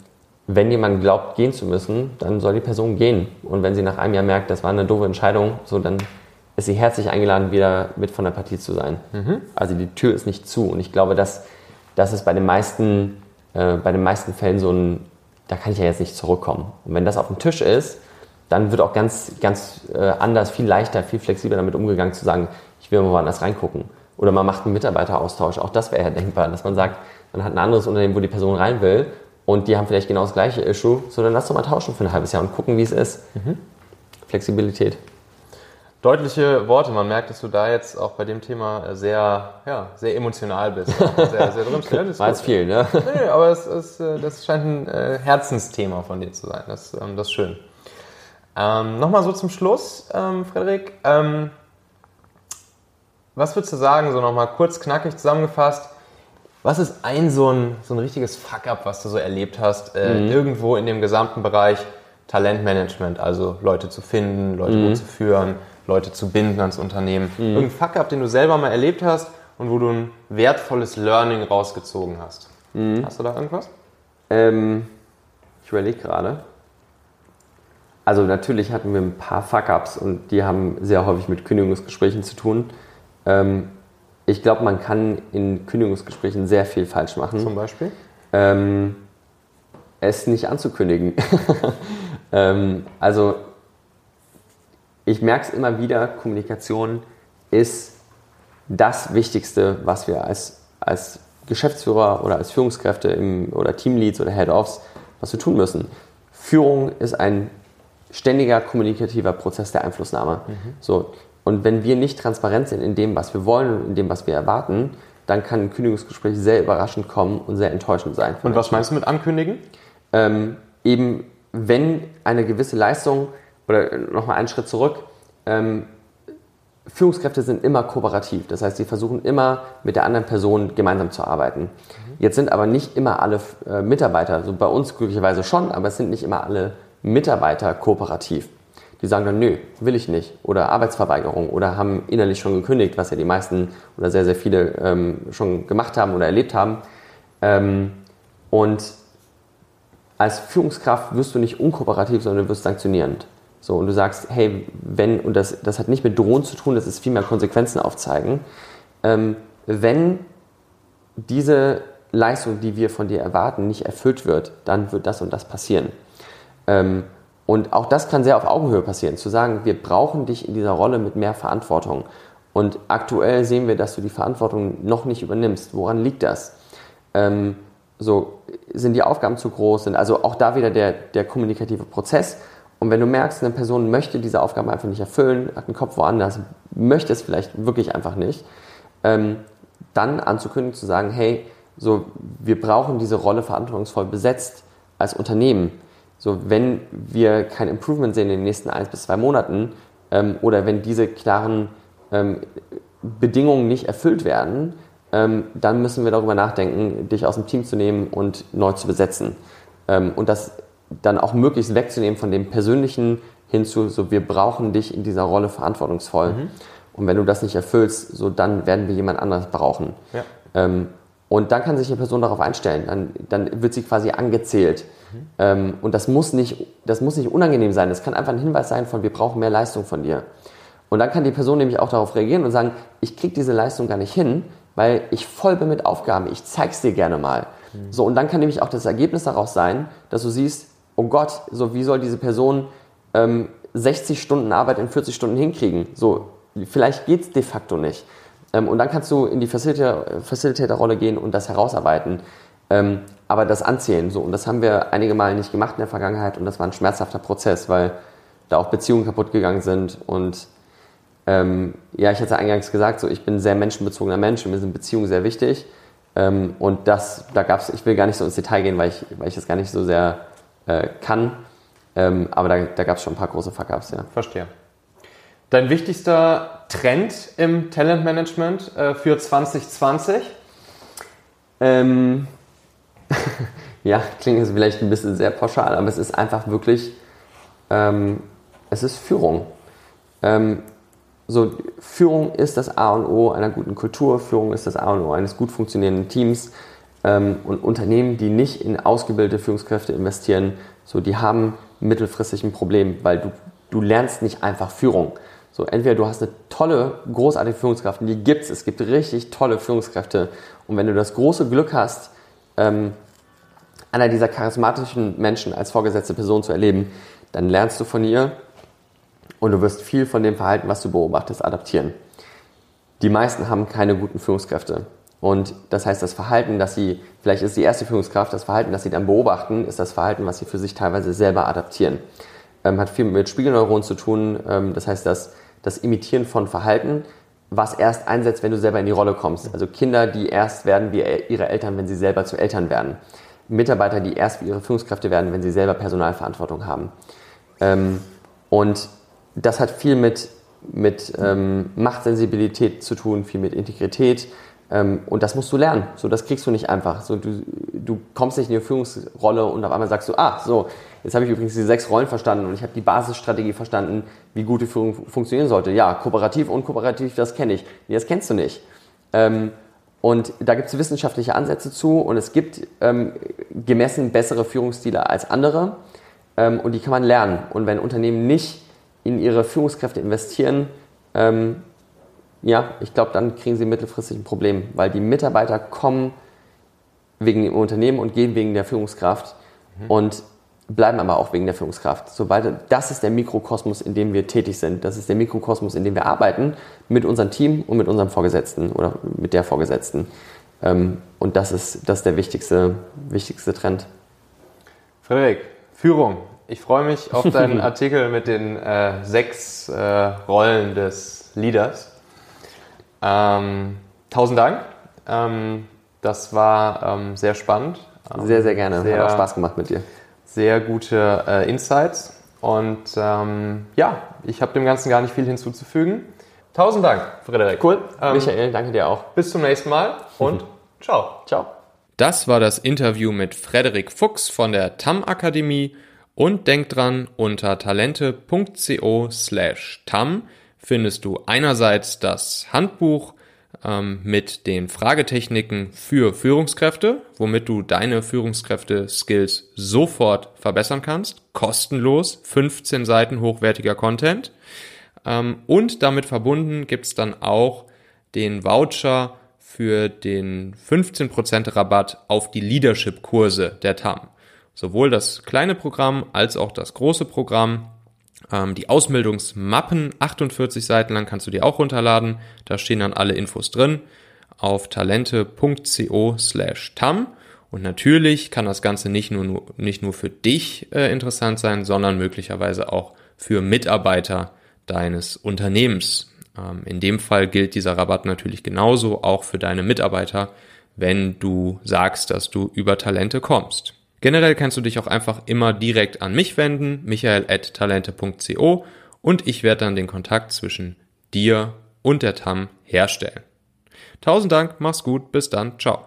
wenn jemand glaubt, gehen zu müssen, dann soll die Person gehen. Und wenn sie nach einem Jahr merkt, das war eine doofe Entscheidung, so dann ist sie herzlich eingeladen, wieder mit von der Partie zu sein. Mhm. Also die Tür ist nicht zu. Und ich glaube, dass das ist bei den meisten äh, bei den meisten Fällen so ein, da kann ich ja jetzt nicht zurückkommen. Und wenn das auf dem Tisch ist, dann wird auch ganz, ganz äh, anders, viel leichter, viel flexibler damit umgegangen zu sagen, ich will mal woanders reingucken. Oder man macht einen Mitarbeiteraustausch. Auch das wäre ja denkbar, dass man sagt, man hat ein anderes Unternehmen, wo die Person rein will und die haben vielleicht genau das gleiche Issue, sondern lass doch mal tauschen für ein halbes Jahr und gucken, wie es ist. Mhm. Flexibilität deutliche Worte. Man merkt, dass du da jetzt auch bei dem Thema sehr, ja, sehr emotional bist. Sehr, sehr drin. Ja, War jetzt viel, ne? Nee, aber es, es, äh, das scheint ein äh, Herzensthema von dir zu sein. Das, ähm, das ist schön. Ähm, Nochmal so zum Schluss, ähm, Frederik. Ähm, was würdest du sagen, so nochmal kurz knackig zusammengefasst? Was ist ein so ein, so ein richtiges Fuck-up, was du so erlebt hast, äh, mhm. irgendwo in dem gesamten Bereich Talentmanagement, also Leute zu finden, Leute mhm. gut zu führen, Leute zu binden ans Unternehmen. Mhm. Irgendein Fuck up, den du selber mal erlebt hast und wo du ein wertvolles Learning rausgezogen hast. Mhm. Hast du da irgendwas? Ähm, ich überlege gerade. Also natürlich hatten wir ein paar Fuck-ups und die haben sehr häufig mit Kündigungsgesprächen zu tun. Ähm, ich glaube, man kann in Kündigungsgesprächen sehr viel falsch machen. Zum Beispiel? Ähm, es nicht anzukündigen. ähm, also ich merke es immer wieder, Kommunikation ist das Wichtigste, was wir als, als Geschäftsführer oder als Führungskräfte im, oder Teamleads oder Head-Offs, was wir tun müssen. Führung ist ein ständiger kommunikativer Prozess der Einflussnahme. Mhm. So, und wenn wir nicht transparent sind in dem, was wir wollen und in dem, was wir erwarten, dann kann ein Kündigungsgespräch sehr überraschend kommen und sehr enttäuschend sein. Und was meinst du mit ankündigen? Ähm, eben, wenn eine gewisse Leistung oder nochmal einen Schritt zurück, ähm, Führungskräfte sind immer kooperativ. Das heißt, sie versuchen immer mit der anderen Person gemeinsam zu arbeiten. Jetzt sind aber nicht immer alle äh, Mitarbeiter, also bei uns glücklicherweise schon, aber es sind nicht immer alle Mitarbeiter kooperativ. Die sagen dann, nö, will ich nicht. Oder Arbeitsverweigerung oder haben innerlich schon gekündigt, was ja die meisten oder sehr, sehr viele ähm, schon gemacht haben oder erlebt haben. Ähm, und als Führungskraft wirst du nicht unkooperativ, sondern du wirst sanktionierend. So, und du sagst, hey, wenn, und das, das hat nicht mit Drohen zu tun, das ist vielmehr Konsequenzen aufzeigen, ähm, wenn diese Leistung, die wir von dir erwarten, nicht erfüllt wird, dann wird das und das passieren. Ähm, und auch das kann sehr auf Augenhöhe passieren, zu sagen, wir brauchen dich in dieser Rolle mit mehr Verantwortung. Und aktuell sehen wir, dass du die Verantwortung noch nicht übernimmst. Woran liegt das? Ähm, so, sind die Aufgaben zu groß? Sind also auch da wieder der, der kommunikative Prozess und wenn du merkst, eine Person möchte diese Aufgabe einfach nicht erfüllen, hat einen Kopf woanders, möchte es vielleicht wirklich einfach nicht, ähm, dann anzukündigen, zu sagen, hey, so, wir brauchen diese Rolle verantwortungsvoll besetzt als Unternehmen. So, wenn wir kein Improvement sehen in den nächsten eins bis zwei Monaten ähm, oder wenn diese klaren ähm, Bedingungen nicht erfüllt werden, ähm, dann müssen wir darüber nachdenken, dich aus dem Team zu nehmen und neu zu besetzen. Ähm, und das dann auch möglichst wegzunehmen von dem Persönlichen hin zu, so wir brauchen dich in dieser Rolle verantwortungsvoll. Mhm. Und wenn du das nicht erfüllst, so dann werden wir jemand anderes brauchen. Ja. Ähm, und dann kann sich eine Person darauf einstellen. Dann, dann wird sie quasi angezählt. Mhm. Ähm, und das muss, nicht, das muss nicht unangenehm sein. Das kann einfach ein Hinweis sein von, wir brauchen mehr Leistung von dir. Und dann kann die Person nämlich auch darauf reagieren und sagen, ich kriege diese Leistung gar nicht hin, weil ich voll bin mit Aufgaben. Ich zeig's dir gerne mal. Mhm. So, und dann kann nämlich auch das Ergebnis daraus sein, dass du siehst, oh Gott, so wie soll diese Person ähm, 60 Stunden Arbeit in 40 Stunden hinkriegen? So, vielleicht geht's de facto nicht. Ähm, und dann kannst du in die Facilitator-Rolle gehen und das herausarbeiten. Ähm, aber das anzählen, so. Und das haben wir einige Mal nicht gemacht in der Vergangenheit und das war ein schmerzhafter Prozess, weil da auch Beziehungen kaputt gegangen sind und ähm, ja, ich hatte eingangs gesagt, so ich bin ein sehr menschenbezogener Mensch und mir sind Beziehungen sehr wichtig. Ähm, und das, da es, ich will gar nicht so ins Detail gehen, weil ich, weil ich das gar nicht so sehr äh, kann. Ähm, aber da, da gab es schon ein paar große Fuck-Ups, ja. Verstehe. Dein wichtigster Trend im Talentmanagement äh, für 2020? Ähm, ja, klingt jetzt vielleicht ein bisschen sehr pauschal, aber es ist einfach wirklich, ähm, es ist Führung. Ähm, so, Führung ist das A und O einer guten Kultur, Führung ist das A und O eines gut funktionierenden Teams. Ähm, und Unternehmen, die nicht in ausgebildete Führungskräfte investieren, so, die haben mittelfristig ein Problem, weil du, du lernst nicht einfach Führung. So, entweder du hast eine tolle, großartige Führungskraft, und die gibt's. Es gibt richtig tolle Führungskräfte. Und wenn du das große Glück hast, ähm, einer dieser charismatischen Menschen als vorgesetzte Person zu erleben, dann lernst du von ihr und du wirst viel von dem Verhalten, was du beobachtest, adaptieren. Die meisten haben keine guten Führungskräfte. Und das heißt, das Verhalten, das sie, vielleicht ist die erste Führungskraft, das Verhalten, das sie dann beobachten, ist das Verhalten, was sie für sich teilweise selber adaptieren. Ähm, hat viel mit Spiegelneuronen zu tun. Ähm, das heißt, dass das Imitieren von Verhalten, was erst einsetzt, wenn du selber in die Rolle kommst. Also Kinder, die erst werden wie ihre Eltern, wenn sie selber zu Eltern werden. Mitarbeiter, die erst wie ihre Führungskräfte werden, wenn sie selber Personalverantwortung haben. Ähm, und das hat viel mit, mit ähm, Machtsensibilität zu tun, viel mit Integrität. Ähm, und das musst du lernen. So, das kriegst du nicht einfach. So, du, du kommst nicht in die Führungsrolle und auf einmal sagst du, ah, so, Jetzt habe ich übrigens die sechs Rollen verstanden und ich habe die Basisstrategie verstanden, wie gute Führung funktionieren sollte. Ja, kooperativ, unkooperativ, das kenne ich. Nee, das kennst du nicht. Ähm, und da gibt es wissenschaftliche Ansätze zu und es gibt ähm, gemessen bessere Führungsstile als andere und die kann man lernen. Und wenn Unternehmen nicht in ihre Führungskräfte investieren, ja, ich glaube, dann kriegen sie mittelfristig ein Problem, weil die Mitarbeiter kommen wegen dem Unternehmen und gehen wegen der Führungskraft. Mhm. Und bleiben aber auch wegen der Führungskraft. Sobald, das ist der Mikrokosmos, in dem wir tätig sind. Das ist der Mikrokosmos, in dem wir arbeiten mit unserem Team und mit unserem Vorgesetzten oder mit der Vorgesetzten. Ähm, und das ist, das ist der wichtigste, wichtigste Trend. Frederik, Führung. Ich freue mich auf deinen Artikel mit den äh, sechs äh, Rollen des Leaders. Ähm, tausend Dank. Ähm, das war ähm, sehr spannend. sehr, sehr gerne. Sehr, Hat auch Spaß gemacht mit dir sehr gute äh, Insights. Und ähm, ja, ich habe dem Ganzen gar nicht viel hinzuzufügen. Tausend Dank, Frederik. Cool. Ähm, Michael, danke dir auch. Bis zum nächsten Mal und ciao. Ciao. Das war das Interview mit Frederik Fuchs von der TAM Akademie und denk dran, unter talente.co slash TAM findest du einerseits das Handbuch ähm, mit den Fragetechniken für Führungskräfte, womit du deine Führungskräfte-Skills sofort verbessern kannst. Kostenlos, 15 Seiten hochwertiger Content. Ähm, und damit verbunden gibt's dann auch den Voucher für den 15% Rabatt auf die Leadership-Kurse der TAM. Sowohl das kleine Programm als auch das große Programm ähm, die Ausmeldungsmappen, 48 Seiten lang, kannst du dir auch runterladen. Da stehen dann alle Infos drin auf talente.co slash tam. Und natürlich kann das Ganze nicht nur, nicht nur für dich äh, interessant sein, sondern möglicherweise auch für Mitarbeiter deines Unternehmens. Ähm, in dem Fall gilt dieser Rabatt natürlich genauso auch für deine Mitarbeiter, wenn du sagst, dass du über Talente kommst. Generell kannst du dich auch einfach immer direkt an mich wenden, michael.talente.co und ich werde dann den Kontakt zwischen dir und der TAM herstellen. Tausend Dank, mach's gut, bis dann, ciao.